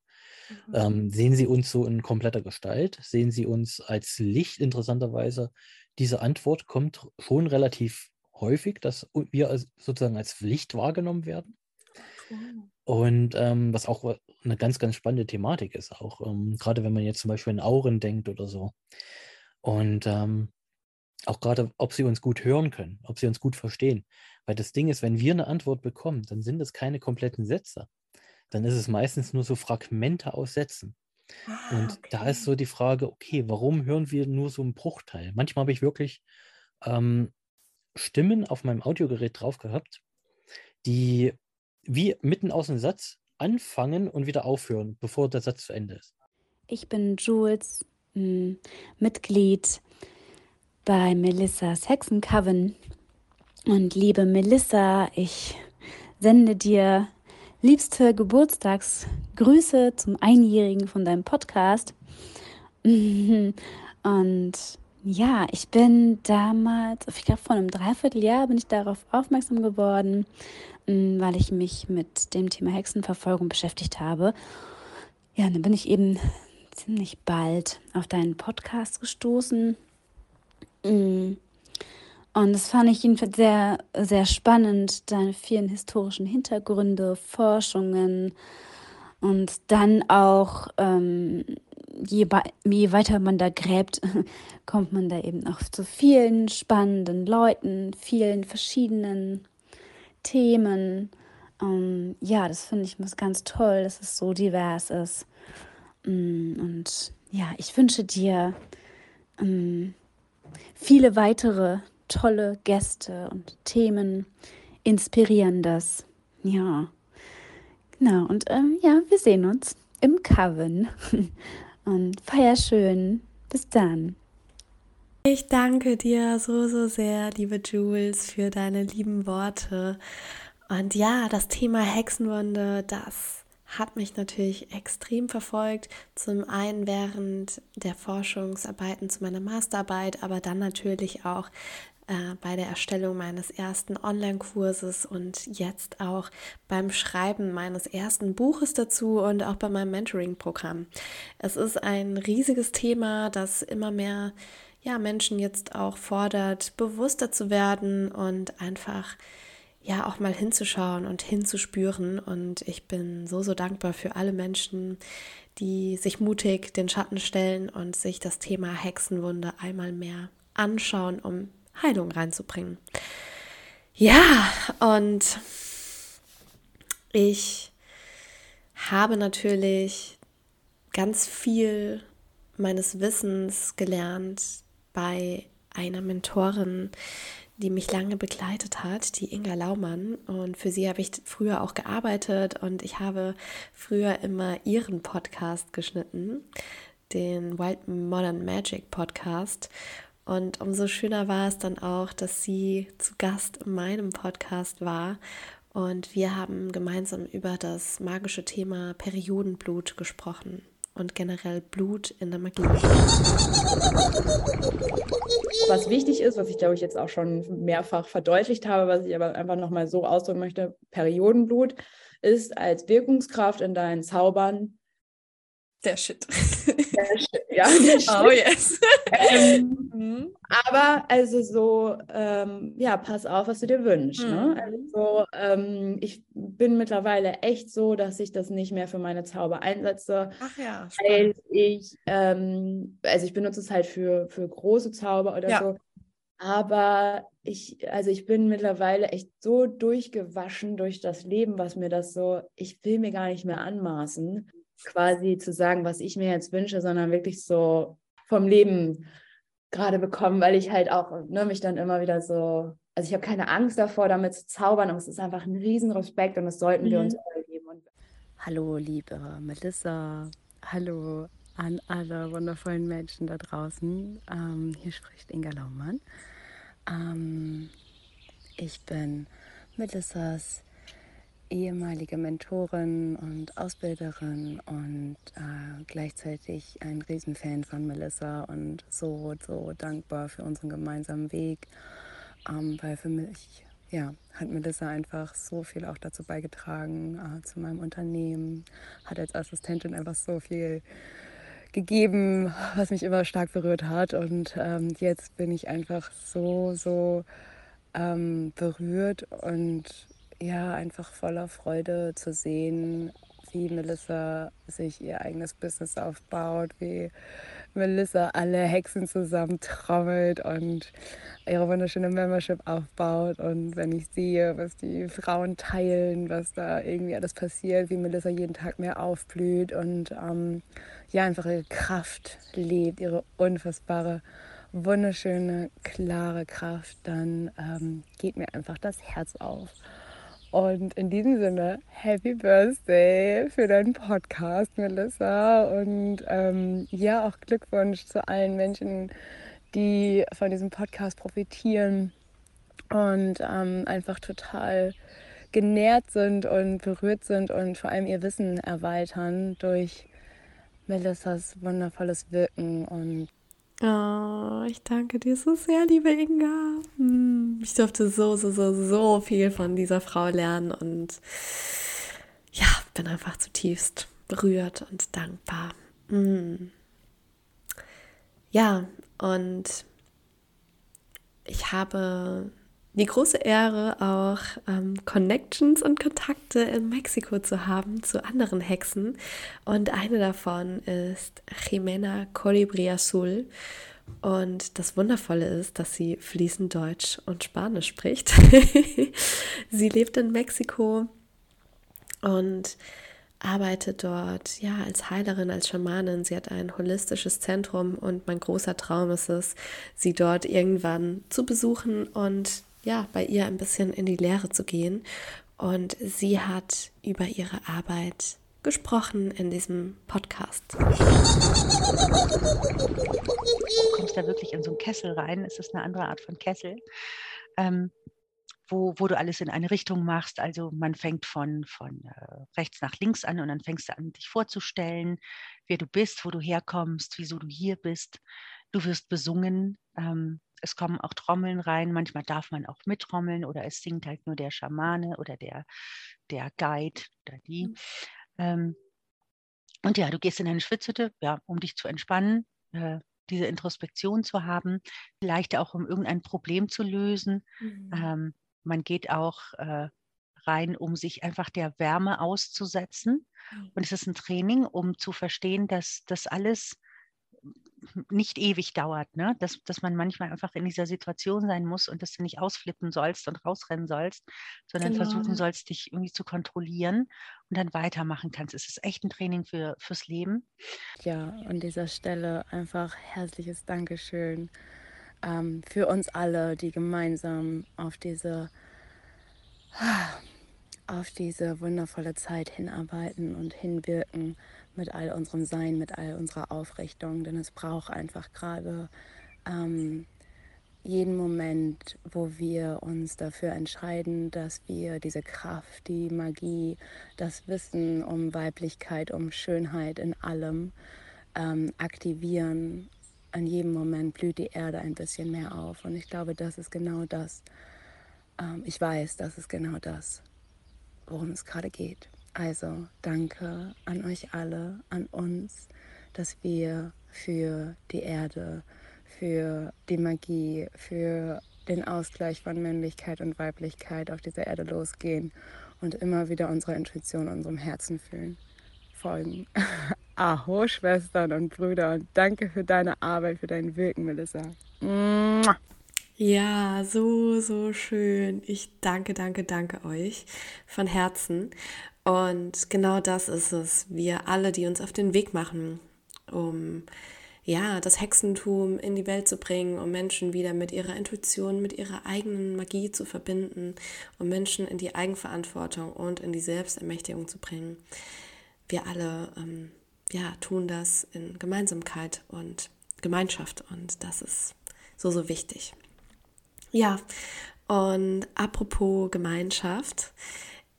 Mhm. Ähm, sehen Sie uns so in kompletter Gestalt? Sehen Sie uns als Licht? Interessanterweise, diese Antwort kommt schon relativ häufig, dass wir als, sozusagen als Licht wahrgenommen werden. Und ähm, was auch eine ganz, ganz spannende Thematik ist, auch ähm, gerade wenn man jetzt zum Beispiel in Auren denkt oder so. Und ähm, auch gerade, ob sie uns gut hören können, ob sie uns gut verstehen. Weil das Ding ist, wenn wir eine Antwort bekommen, dann sind es keine kompletten Sätze. Dann ist es meistens nur so Fragmente aus Sätzen. Ah, Und okay. da ist so die Frage, okay, warum hören wir nur so einen Bruchteil? Manchmal habe ich wirklich ähm, Stimmen auf meinem Audiogerät drauf gehabt, die wie mitten aus dem Satz anfangen und wieder aufhören, bevor der Satz zu Ende ist. Ich bin Jules, hm, Mitglied bei Melissas Hexencoven. Und liebe Melissa, ich sende dir liebste Geburtstagsgrüße zum Einjährigen von deinem Podcast. Und ja, ich bin damals, ich glaube vor einem Dreivierteljahr bin ich darauf aufmerksam geworden, weil ich mich mit dem Thema Hexenverfolgung beschäftigt habe. Ja, dann bin ich eben ziemlich bald auf deinen Podcast gestoßen. Hm. Und das fand ich jedenfalls sehr, sehr spannend, deine vielen historischen Hintergründe, Forschungen und dann auch, ähm, je, je weiter man da gräbt, kommt man da eben auch zu vielen spannenden Leuten, vielen verschiedenen Themen. Ähm, ja, das finde ich ganz toll, dass es so divers ist. Mm, und ja, ich wünsche dir ähm, viele weitere tolle Gäste und Themen, inspirierendes. Ja, genau. Und ähm, ja, wir sehen uns im Coven. Und feier schön. Bis dann. Ich danke dir so, so sehr, liebe Jules, für deine lieben Worte. Und ja, das Thema Hexenwunde, das hat mich natürlich extrem verfolgt. Zum einen während der Forschungsarbeiten zu meiner Masterarbeit, aber dann natürlich auch äh, bei der Erstellung meines ersten Online-Kurses und jetzt auch beim Schreiben meines ersten Buches dazu und auch bei meinem Mentoring-Programm. Es ist ein riesiges Thema, das immer mehr ja, Menschen jetzt auch fordert, bewusster zu werden und einfach ja auch mal hinzuschauen und hinzuspüren. Und ich bin so, so dankbar für alle Menschen, die sich mutig den Schatten stellen und sich das Thema Hexenwunde einmal mehr anschauen, um Heilung reinzubringen. Ja, und ich habe natürlich ganz viel meines Wissens gelernt bei einer Mentorin, die mich lange begleitet hat, die Inga Laumann. Und für sie habe ich früher auch gearbeitet und ich habe früher immer ihren Podcast geschnitten, den Wild Modern Magic Podcast. Und umso schöner war es dann auch, dass sie zu Gast in meinem Podcast war. Und wir haben gemeinsam über das magische Thema Periodenblut gesprochen und generell Blut in der Magie. Was wichtig ist, was ich glaube ich jetzt auch schon mehrfach verdeutlicht habe, was ich aber einfach nochmal so ausdrücken möchte, Periodenblut ist als Wirkungskraft in deinen Zaubern der Shit. Ja. Oh yes. ähm, mhm. aber also so, ähm, ja, pass auf, was du dir wünschst. Ne? Mhm. Ne? Also ähm, ich bin mittlerweile echt so, dass ich das nicht mehr für meine Zauber einsetze. Ach ja, spannend. Weil ich, ähm, also ich benutze es halt für, für große Zauber oder ja. so. Aber ich, also ich bin mittlerweile echt so durchgewaschen durch das Leben, was mir das so, ich will mir gar nicht mehr anmaßen quasi zu sagen, was ich mir jetzt wünsche, sondern wirklich so vom Leben gerade bekommen, weil ich halt auch ne, mich dann immer wieder so, also ich habe keine Angst davor, damit zu zaubern, aber es ist einfach ein Riesenrespekt und das sollten mhm. wir uns alle geben. Und hallo, liebe Melissa, hallo an alle wundervollen Menschen da draußen. Ähm, hier spricht Inga Laumann. Ähm, ich bin Melissas ehemalige Mentorin und Ausbilderin und äh, gleichzeitig ein Riesenfan von Melissa und so, so dankbar für unseren gemeinsamen Weg, ähm, weil für mich ja, hat Melissa einfach so viel auch dazu beigetragen, äh, zu meinem Unternehmen, hat als Assistentin einfach so viel gegeben, was mich immer stark berührt hat. Und ähm, jetzt bin ich einfach so, so ähm, berührt und ja, einfach voller Freude zu sehen, wie Melissa sich ihr eigenes Business aufbaut, wie Melissa alle Hexen zusammentrommelt und ihre wunderschöne Membership aufbaut. Und wenn ich sehe, was die Frauen teilen, was da irgendwie alles passiert, wie Melissa jeden Tag mehr aufblüht und ähm, ja, einfach ihre Kraft lebt, ihre unfassbare, wunderschöne, klare Kraft, dann ähm, geht mir einfach das Herz auf. Und in diesem Sinne, Happy Birthday für deinen Podcast, Melissa. Und ähm, ja, auch Glückwunsch zu allen Menschen, die von diesem Podcast profitieren und ähm, einfach total genährt sind und berührt sind und vor allem ihr Wissen erweitern durch Melissas wundervolles Wirken und Oh, ich danke dir so sehr, liebe Inga. Hm, ich durfte so, so, so, so viel von dieser Frau lernen und ja, bin einfach zutiefst berührt und dankbar. Hm. Ja, und ich habe die große Ehre, auch ähm, Connections und Kontakte in Mexiko zu haben zu anderen Hexen. Und eine davon ist Jimena Colibri Azul. Und das Wundervolle ist, dass sie fließend Deutsch und Spanisch spricht. sie lebt in Mexiko und arbeitet dort ja als Heilerin, als Schamanin. Sie hat ein holistisches Zentrum und mein großer Traum ist es, sie dort irgendwann zu besuchen und ja, bei ihr ein bisschen in die Lehre zu gehen. Und sie hat über ihre Arbeit gesprochen in diesem Podcast. Du kommst da wirklich in so einen Kessel rein. Es ist eine andere Art von Kessel. Ähm, wo, wo du alles in eine Richtung machst. Also man fängt von, von äh, rechts nach links an und dann fängst du an, dich vorzustellen, wer du bist, wo du herkommst, wieso du hier bist. Du wirst besungen. Ähm, es kommen auch Trommeln rein. Manchmal darf man auch mittrommeln oder es singt halt nur der Schamane oder der, der Guide oder die. Mhm. Ähm, und ja, du gehst in eine Schwitzhütte, ja, um dich zu entspannen, äh, diese Introspektion zu haben, vielleicht auch um irgendein Problem zu lösen. Mhm. Ähm, man geht auch äh, rein, um sich einfach der Wärme auszusetzen. Mhm. Und es ist ein Training, um zu verstehen, dass das alles nicht ewig dauert, ne? dass, dass man manchmal einfach in dieser Situation sein muss und dass du nicht ausflippen sollst und rausrennen sollst, sondern genau. versuchen sollst, dich irgendwie zu kontrollieren und dann weitermachen kannst. Es ist echt ein Training für, fürs Leben. Ja, an dieser Stelle einfach herzliches Dankeschön ähm, für uns alle, die gemeinsam auf diese, auf diese wundervolle Zeit hinarbeiten und hinwirken mit all unserem Sein, mit all unserer Aufrichtung. Denn es braucht einfach gerade ähm, jeden Moment, wo wir uns dafür entscheiden, dass wir diese Kraft, die Magie, das Wissen um Weiblichkeit, um Schönheit in allem ähm, aktivieren an jedem Moment blüht die Erde ein bisschen mehr auf. Und ich glaube, das ist genau das. Ähm, ich weiß, das ist genau das, worum es gerade geht. Also danke an euch alle, an uns, dass wir für die Erde, für die Magie, für den Ausgleich von Männlichkeit und Weiblichkeit auf dieser Erde losgehen und immer wieder unserer Intuition, unserem Herzen fühlen, folgen. Aho, Schwestern und Brüder, und danke für deine Arbeit, für dein Wirken, Melissa. Ja, so, so schön. Ich danke, danke, danke euch von Herzen. Und genau das ist es. Wir alle, die uns auf den Weg machen, um ja, das Hexentum in die Welt zu bringen, um Menschen wieder mit ihrer Intuition, mit ihrer eigenen Magie zu verbinden, um Menschen in die Eigenverantwortung und in die Selbstermächtigung zu bringen. Wir alle ähm, ja, tun das in Gemeinsamkeit und Gemeinschaft und das ist so, so wichtig. Ja, und apropos Gemeinschaft,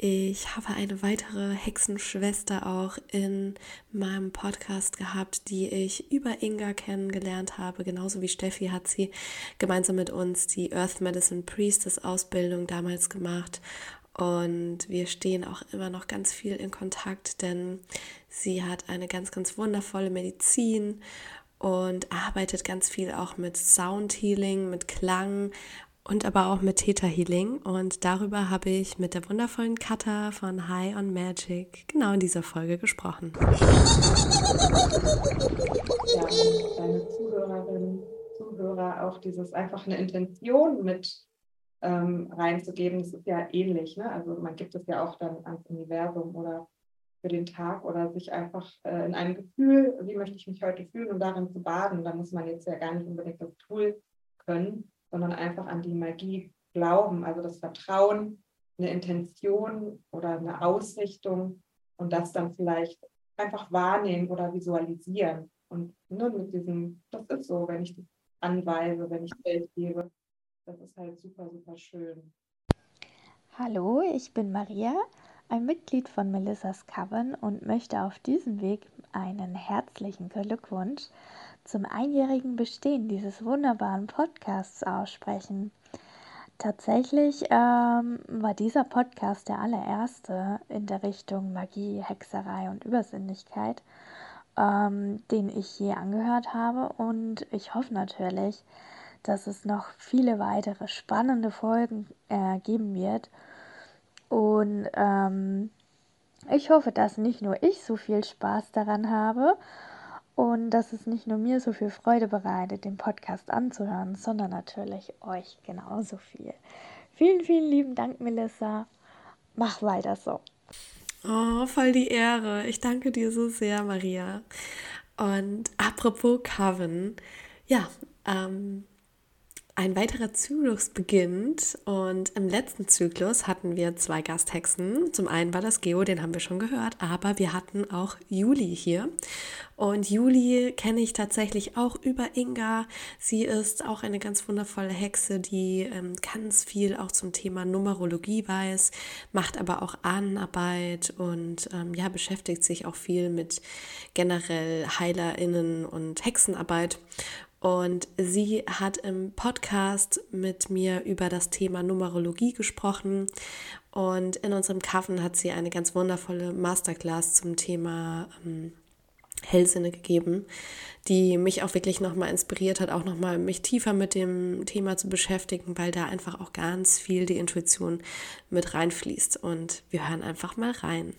ich habe eine weitere Hexenschwester auch in meinem Podcast gehabt, die ich über Inga kennengelernt habe. Genauso wie Steffi hat sie gemeinsam mit uns die Earth Medicine Priestess Ausbildung damals gemacht. Und wir stehen auch immer noch ganz viel in Kontakt, denn sie hat eine ganz, ganz wundervolle Medizin und arbeitet ganz viel auch mit Sound Healing, mit Klang und aber auch mit Theta Healing. Und darüber habe ich mit der wundervollen Katha von High on Magic genau in dieser Folge gesprochen. Ja, deine Zuhörerinnen, Zuhörer auch dieses einfach eine Intention mit ähm, reinzugeben, das ist ja ähnlich. Ne? Also man gibt es ja auch dann ans Universum oder für den Tag oder sich einfach äh, in einem Gefühl, wie möchte ich mich heute fühlen und darin zu baden. Da muss man jetzt ja gar nicht unbedingt das Tool können, sondern einfach an die Magie glauben, also das Vertrauen, eine Intention oder eine Ausrichtung und das dann vielleicht einfach wahrnehmen oder visualisieren. Und ne, mit diesem, das ist so, wenn ich das anweise, wenn ich Geld gebe, das ist halt super, super schön. Hallo, ich bin Maria, ein Mitglied von Melissas Coven und möchte auf diesem Weg einen herzlichen Glückwunsch zum einjährigen Bestehen dieses wunderbaren Podcasts aussprechen. Tatsächlich ähm, war dieser Podcast der allererste in der Richtung Magie, Hexerei und Übersinnlichkeit, ähm, den ich je angehört habe. Und ich hoffe natürlich, dass es noch viele weitere spannende Folgen äh, geben wird. Und ähm, ich hoffe, dass nicht nur ich so viel Spaß daran habe und dass es nicht nur mir so viel Freude bereitet, den Podcast anzuhören, sondern natürlich euch genauso viel. Vielen, vielen lieben Dank, Melissa. Mach weiter so. Oh, voll die Ehre. Ich danke dir so sehr, Maria. Und apropos Coven, ja, ähm, ein weiterer Zyklus beginnt und im letzten Zyklus hatten wir zwei Gasthexen. Zum einen war das Geo, den haben wir schon gehört, aber wir hatten auch Juli hier. Und Juli kenne ich tatsächlich auch über Inga. Sie ist auch eine ganz wundervolle Hexe, die ähm, ganz viel auch zum Thema Numerologie weiß, macht aber auch Ahnenarbeit und ähm, ja, beschäftigt sich auch viel mit generell HeilerInnen und Hexenarbeit. Und sie hat im Podcast mit mir über das Thema Numerologie gesprochen. Und in unserem Kaffen hat sie eine ganz wundervolle Masterclass zum Thema ähm, Hellsinne gegeben, die mich auch wirklich nochmal inspiriert hat, auch nochmal mich tiefer mit dem Thema zu beschäftigen, weil da einfach auch ganz viel die Intuition mit reinfließt. Und wir hören einfach mal rein.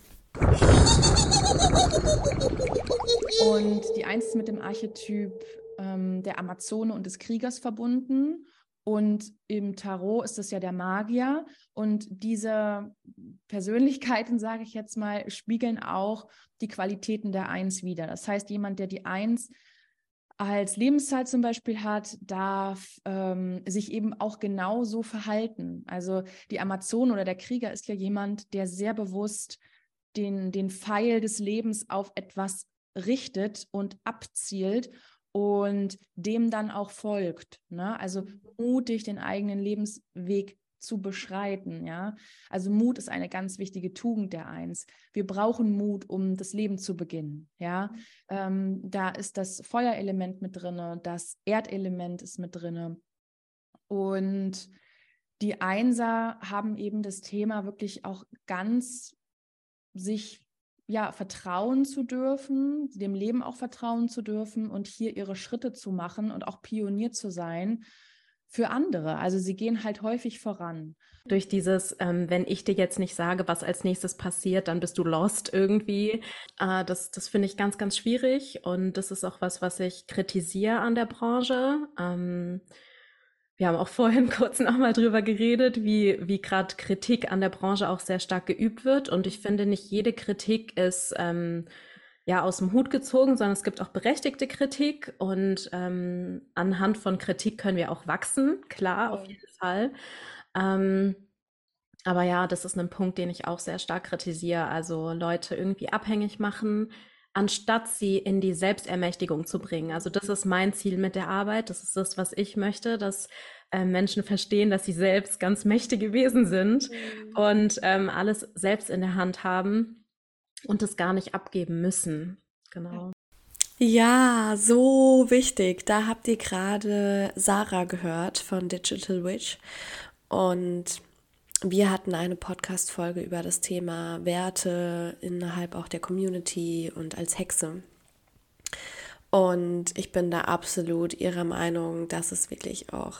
Und die Eins mit dem Archetyp ähm, der Amazone und des Kriegers verbunden. Und im Tarot ist es ja der Magier. Und diese Persönlichkeiten, sage ich jetzt mal, spiegeln auch die Qualitäten der Eins wider. Das heißt, jemand, der die Eins als Lebenszahl zum Beispiel hat, darf ähm, sich eben auch genauso verhalten. Also die Amazone oder der Krieger ist ja jemand, der sehr bewusst den, den Pfeil des Lebens auf etwas richtet und abzielt und dem dann auch folgt. Ne? Also mutig den eigenen Lebensweg zu beschreiten, ja. Also Mut ist eine ganz wichtige Tugend der Eins. Wir brauchen Mut, um das Leben zu beginnen, ja. Ähm, da ist das Feuerelement mit drin, das Erdelement ist mit drin und die Einser haben eben das Thema wirklich auch ganz sich ja, vertrauen zu dürfen, dem Leben auch vertrauen zu dürfen und hier ihre Schritte zu machen und auch Pionier zu sein für andere. Also sie gehen halt häufig voran. Durch dieses, ähm, wenn ich dir jetzt nicht sage, was als nächstes passiert, dann bist du lost irgendwie. Äh, das das finde ich ganz, ganz schwierig und das ist auch was, was ich kritisiere an der Branche. Ähm, wir haben auch vorhin kurz nochmal drüber geredet, wie, wie gerade Kritik an der Branche auch sehr stark geübt wird. Und ich finde, nicht jede Kritik ist ähm, ja aus dem Hut gezogen, sondern es gibt auch berechtigte Kritik. Und ähm, anhand von Kritik können wir auch wachsen, klar, auf jeden Fall. Ähm, aber ja, das ist ein Punkt, den ich auch sehr stark kritisiere. Also Leute irgendwie abhängig machen, anstatt sie in die Selbstermächtigung zu bringen. Also das ist mein Ziel mit der Arbeit. Das ist das, was ich möchte, dass äh, Menschen verstehen, dass sie selbst ganz mächtige Wesen sind mhm. und ähm, alles selbst in der Hand haben und es gar nicht abgeben müssen. Genau. Ja, so wichtig. Da habt ihr gerade Sarah gehört von Digital Witch und wir hatten eine Podcast-Folge über das Thema Werte innerhalb auch der Community und als Hexe. Und ich bin da absolut ihrer Meinung, dass es wirklich auch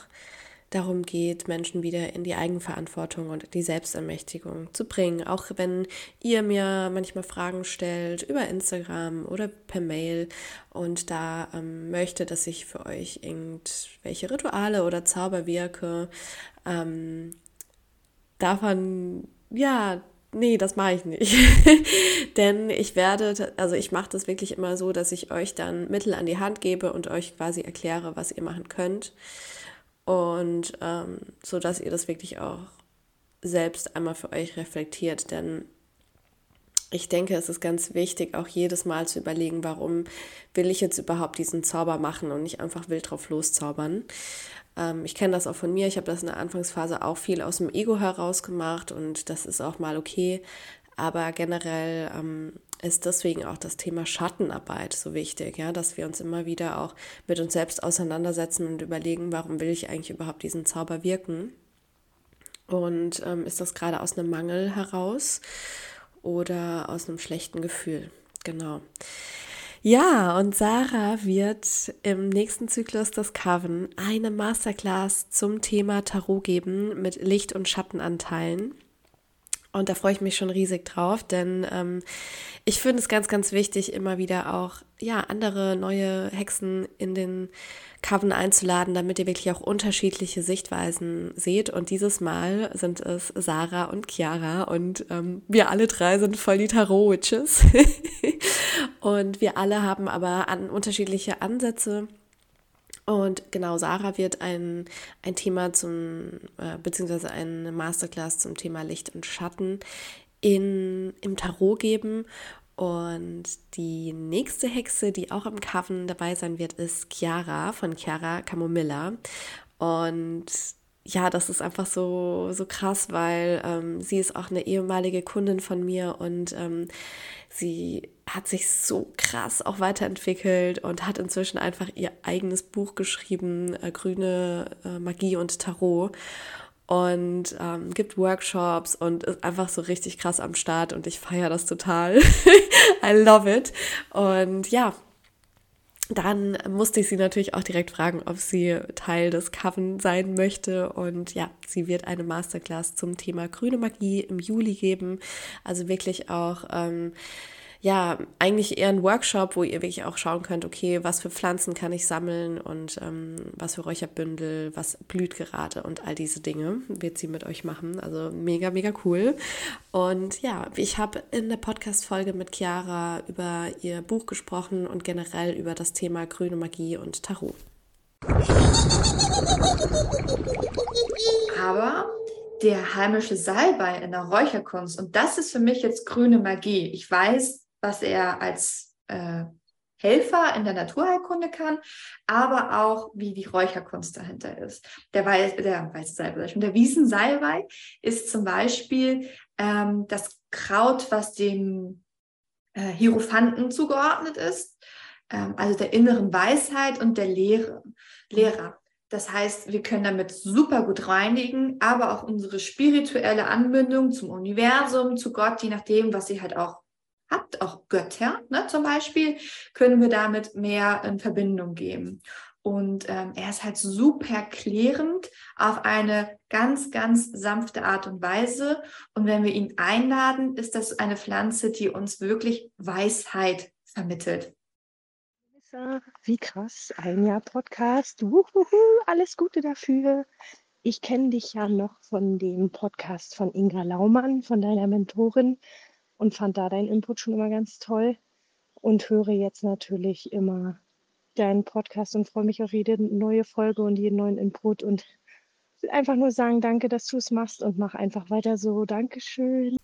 darum geht, Menschen wieder in die Eigenverantwortung und die Selbstermächtigung zu bringen. Auch wenn ihr mir manchmal Fragen stellt über Instagram oder per Mail und da ähm, möchte, dass ich für euch irgendwelche Rituale oder Zauber wirke, ähm, davon, ja, nee, das mache ich nicht. Denn ich werde, also ich mache das wirklich immer so, dass ich euch dann Mittel an die Hand gebe und euch quasi erkläre, was ihr machen könnt. Und ähm, so dass ihr das wirklich auch selbst einmal für euch reflektiert. Denn ich denke, es ist ganz wichtig, auch jedes Mal zu überlegen, warum will ich jetzt überhaupt diesen Zauber machen und nicht einfach wild drauf loszaubern. Ähm, ich kenne das auch von mir. Ich habe das in der Anfangsphase auch viel aus dem Ego heraus gemacht und das ist auch mal okay. Aber generell ähm, ist deswegen auch das Thema Schattenarbeit so wichtig, ja, dass wir uns immer wieder auch mit uns selbst auseinandersetzen und überlegen, warum will ich eigentlich überhaupt diesen Zauber wirken? Und ähm, ist das gerade aus einem Mangel heraus oder aus einem schlechten Gefühl? Genau. Ja, und Sarah wird im nächsten Zyklus des Coven eine Masterclass zum Thema Tarot geben mit Licht- und Schattenanteilen. Und da freue ich mich schon riesig drauf, denn ähm, ich finde es ganz, ganz wichtig, immer wieder auch ja, andere neue Hexen in den Coven einzuladen, damit ihr wirklich auch unterschiedliche Sichtweisen seht. Und dieses Mal sind es Sarah und Chiara und ähm, wir alle drei sind voll die Tarot-Witches. und wir alle haben aber an unterschiedliche Ansätze Und genau, Sarah wird ein, ein Thema zum, äh, beziehungsweise eine Masterclass zum Thema Licht und Schatten in, im Tarot geben. Und die nächste Hexe, die auch im Coven dabei sein wird, ist Chiara von Chiara Camomilla. Und ja, das ist einfach so, so krass, weil ähm, sie ist auch eine ehemalige Kundin von mir und ähm, sie hat sich so krass auch weiterentwickelt und hat inzwischen einfach ihr eigenes Buch geschrieben, äh, Grüne äh, Magie und Tarot und ähm, gibt Workshops und ist einfach so richtig krass am Start und ich feiere das total. I love it. Und ja, dann musste ich sie natürlich auch direkt fragen, ob sie Teil des Coven sein möchte. Und ja, sie wird eine Masterclass zum Thema grüne Magie im Juli geben. Also wirklich auch ähm, ja, eigentlich eher ein Workshop, wo ihr wirklich auch schauen könnt, okay, was für Pflanzen kann ich sammeln und ähm, was für Räucherbündel, was blüht gerade und all diese Dinge wird sie mit euch machen. Also mega, mega cool. Und ja, ich habe in der Podcast-Folge mit Chiara über ihr Buch gesprochen und generell über das Thema grüne Magie und Tarot. Aber der heimische Salbei in der Räucherkunst. Und das ist für mich jetzt grüne Magie. Ich weiß, was er als äh, Helfer in der Naturheilkunde kann, aber auch wie die Räucherkunst dahinter ist. Der, Weiß, der weiße Salbei, der Wiesensalbei ist zum Beispiel ähm, das Kraut, was dem äh, Hierophanten zugeordnet ist, ähm, also der inneren Weisheit und der Lehre, Lehrer. Das heißt, wir können damit super gut reinigen, aber auch unsere spirituelle Anbindung zum Universum, zu Gott, je nachdem, was sie halt auch habt, auch Götter ne, zum Beispiel, können wir damit mehr in Verbindung geben. Und ähm, er ist halt super klärend auf eine ganz, ganz sanfte Art und Weise. Und wenn wir ihn einladen, ist das eine Pflanze, die uns wirklich Weisheit vermittelt. Wie krass, ein Jahr Podcast. Uhuhu, alles Gute dafür. Ich kenne dich ja noch von dem Podcast von Inga Laumann, von deiner Mentorin und fand da deinen Input schon immer ganz toll und höre jetzt natürlich immer deinen Podcast und freue mich auf jede neue Folge und jeden neuen Input und einfach nur sagen, danke, dass du es machst und mach einfach weiter so. Dankeschön.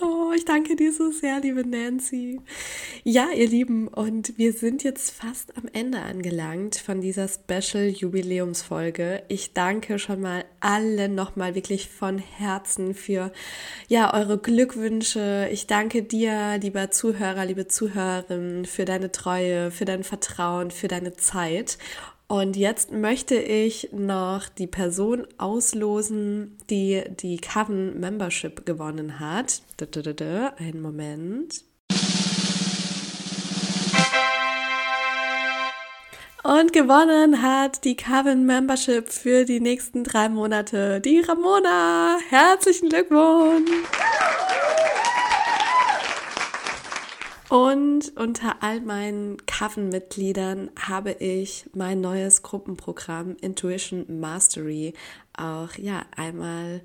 Oh, ich danke dir so sehr, liebe Nancy. Ja, ihr Lieben, und wir sind jetzt fast am Ende angelangt von dieser Special Jubiläumsfolge. Ich danke schon mal allen nochmal wirklich von Herzen für ja, eure Glückwünsche. Ich danke dir, lieber Zuhörer, liebe Zuhörerin, für deine Treue, für dein Vertrauen, für deine Zeit. Und jetzt möchte ich noch die Person auslosen, die die Coven Membership gewonnen hat. Einen Moment. Und gewonnen hat die Coven Membership für die nächsten drei Monate die Ramona. Herzlichen Glückwunsch! Und unter all meinen Coven-Mitgliedern habe ich mein neues Gruppenprogramm Intuition Mastery auch ja einmal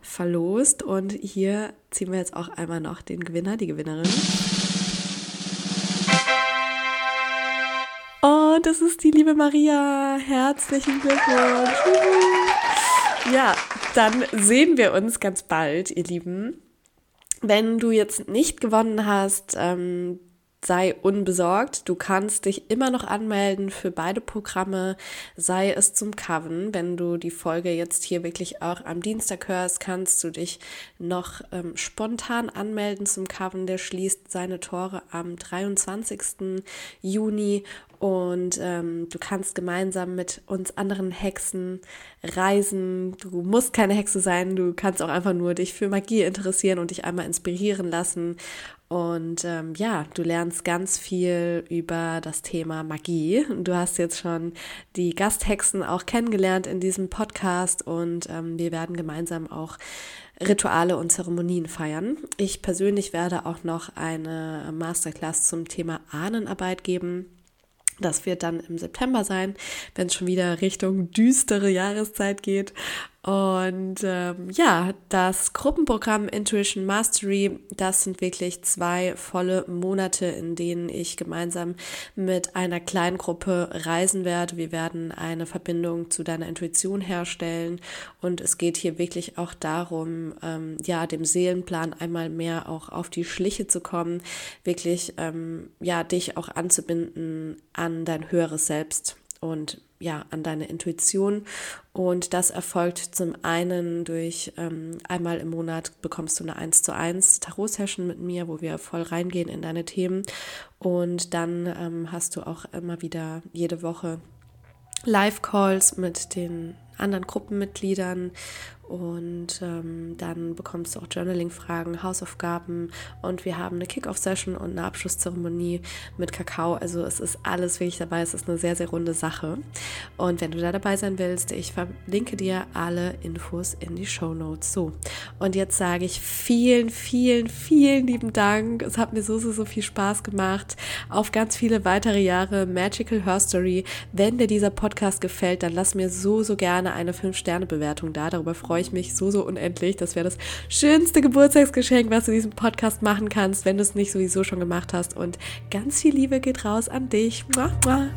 verlost. Und hier ziehen wir jetzt auch einmal noch den Gewinner, die Gewinnerin. Und das ist die liebe Maria. Herzlichen Glückwunsch. Ja, dann sehen wir uns ganz bald, ihr Lieben. Wenn du jetzt nicht gewonnen hast, ähm, sei unbesorgt. Du kannst dich immer noch anmelden für beide Programme, sei es zum Coven. Wenn du die Folge jetzt hier wirklich auch am Dienstag hörst, kannst du dich noch ähm, spontan anmelden zum Coven. Der schließt seine Tore am 23. Juni und ähm, du kannst gemeinsam mit uns anderen Hexen reisen. Du musst keine Hexe sein, du kannst auch einfach nur dich für Magie interessieren und dich einmal inspirieren lassen. Und ähm, ja, du lernst ganz viel über das Thema Magie. Du hast jetzt schon die Gasthexen auch kennengelernt in diesem Podcast und ähm, wir werden gemeinsam auch Rituale und Zeremonien feiern. Ich persönlich werde auch noch eine Masterclass zum Thema Ahnenarbeit geben. Das wird dann im September sein, wenn es schon wieder Richtung düstere Jahreszeit geht. Und ähm, ja, das Gruppenprogramm Intuition Mastery, das sind wirklich zwei volle Monate, in denen ich gemeinsam mit einer kleinen Gruppe reisen werde. Wir werden eine Verbindung zu deiner Intuition herstellen und es geht hier wirklich auch darum, ähm, ja, dem Seelenplan einmal mehr auch auf die Schliche zu kommen, wirklich ähm, ja, dich auch anzubinden an dein höheres Selbst und ja, an deine Intuition. Und das erfolgt zum einen durch ähm, einmal im Monat bekommst du eine 1 zu 1 Tarot-Session mit mir, wo wir voll reingehen in deine Themen. Und dann ähm, hast du auch immer wieder jede Woche Live-Calls mit den anderen Gruppenmitgliedern und ähm, dann bekommst du auch Journaling-Fragen, Hausaufgaben und wir haben eine Kick-Off-Session und eine Abschlusszeremonie mit Kakao. Also es ist alles wirklich dabei. Es ist eine sehr, sehr runde Sache. Und wenn du da dabei sein willst, ich verlinke dir alle Infos in die Show Notes. So, und jetzt sage ich vielen, vielen, vielen lieben Dank. Es hat mir so, so, so viel Spaß gemacht. Auf ganz viele weitere Jahre Magical Her Story. Wenn dir dieser Podcast gefällt, dann lass mir so, so gerne eine 5-Sterne-Bewertung da. Darüber freue freue ich mich so, so unendlich. Das wäre das schönste Geburtstagsgeschenk, was du diesem Podcast machen kannst, wenn du es nicht sowieso schon gemacht hast. Und ganz viel Liebe geht raus an dich. Mua, mua.